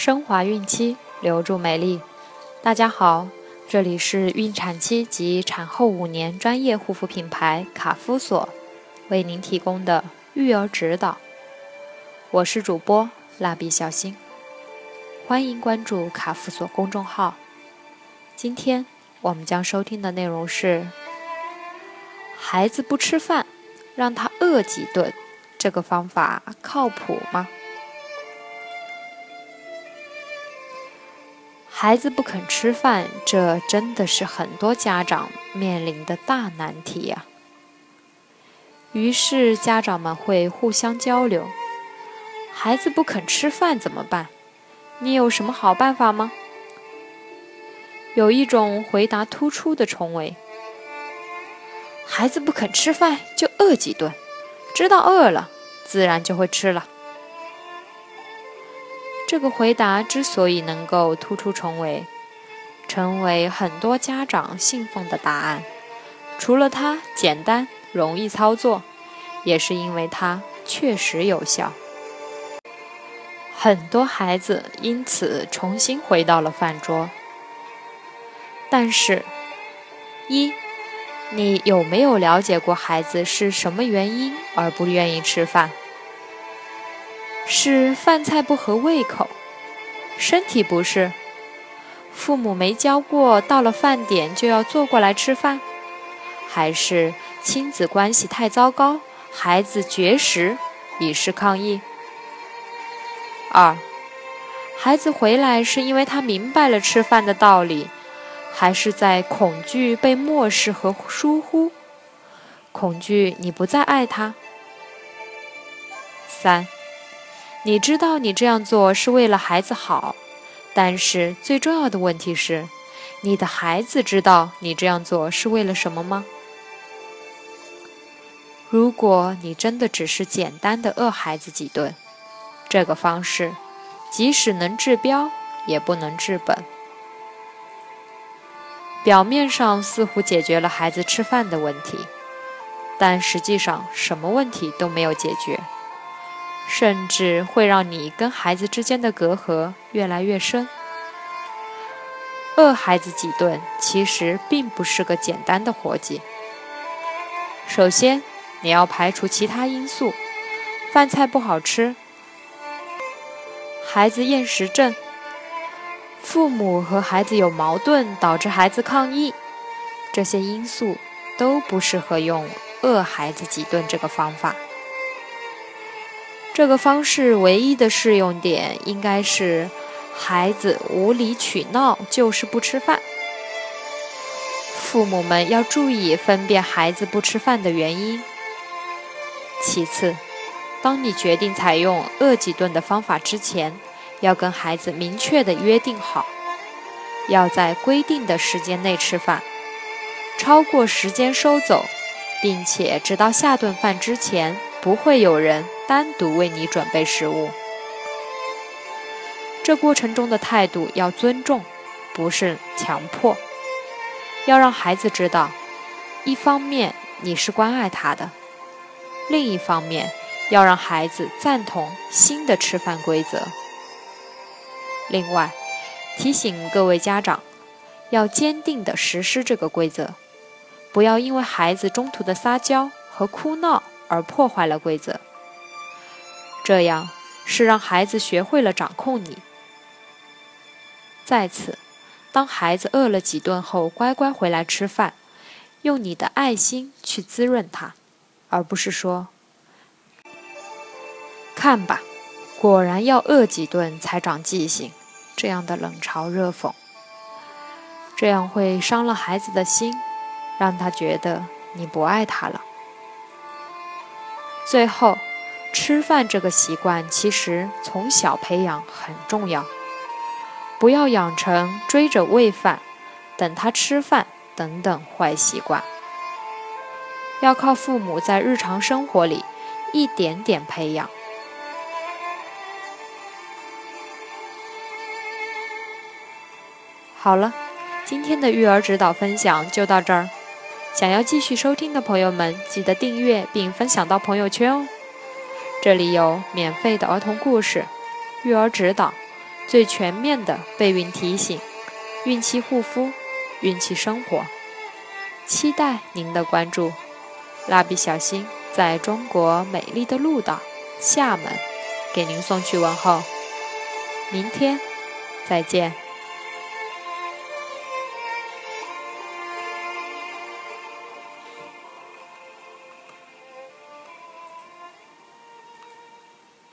升华孕期，留住美丽。大家好，这里是孕产期及产后五年专业护肤品牌卡夫索为您提供的育儿指导。我是主播蜡笔小新，欢迎关注卡夫索公众号。今天我们将收听的内容是：孩子不吃饭，让他饿几顿，这个方法靠谱吗？孩子不肯吃饭，这真的是很多家长面临的大难题呀。于是家长们会互相交流：孩子不肯吃饭怎么办？你有什么好办法吗？有一种回答突出的重围：孩子不肯吃饭就饿几顿，知道饿了，自然就会吃了。这个回答之所以能够突出重围，成为很多家长信奉的答案，除了它简单容易操作，也是因为它确实有效。很多孩子因此重新回到了饭桌。但是，一，你有没有了解过孩子是什么原因而不愿意吃饭？是饭菜不合胃口，身体不适，父母没教过，到了饭点就要坐过来吃饭，还是亲子关系太糟糕，孩子绝食以示抗议？二，孩子回来是因为他明白了吃饭的道理，还是在恐惧被漠视和疏忽？恐惧你不再爱他？三。你知道你这样做是为了孩子好，但是最重要的问题是，你的孩子知道你这样做是为了什么吗？如果你真的只是简单的饿孩子几顿，这个方式即使能治标，也不能治本。表面上似乎解决了孩子吃饭的问题，但实际上什么问题都没有解决。甚至会让你跟孩子之间的隔阂越来越深。饿孩子几顿其实并不是个简单的活计。首先，你要排除其他因素：饭菜不好吃、孩子厌食症、父母和孩子有矛盾导致孩子抗议，这些因素都不适合用饿孩子几顿这个方法。这个方式唯一的适用点应该是，孩子无理取闹就是不吃饭。父母们要注意分辨孩子不吃饭的原因。其次，当你决定采用饿几顿的方法之前，要跟孩子明确的约定好，要在规定的时间内吃饭，超过时间收走，并且直到下顿饭之前不会有人。单独为你准备食物，这过程中的态度要尊重，不是强迫。要让孩子知道，一方面你是关爱他的，另一方面要让孩子赞同新的吃饭规则。另外，提醒各位家长，要坚定地实施这个规则，不要因为孩子中途的撒娇和哭闹而破坏了规则。这样是让孩子学会了掌控你。再次，当孩子饿了几顿后乖乖回来吃饭，用你的爱心去滋润他，而不是说：“看吧，果然要饿几顿才长记性。”这样的冷嘲热讽，这样会伤了孩子的心，让他觉得你不爱他了。最后。吃饭这个习惯其实从小培养很重要，不要养成追着喂饭、等他吃饭等等坏习惯，要靠父母在日常生活里一点点培养。好了，今天的育儿指导分享就到这儿，想要继续收听的朋友们，记得订阅并分享到朋友圈哦。这里有免费的儿童故事、育儿指导、最全面的备孕提醒、孕期护肤、孕期生活。期待您的关注。蜡笔小新在中国美丽的鹭岛厦门给您送去问候。明天再见。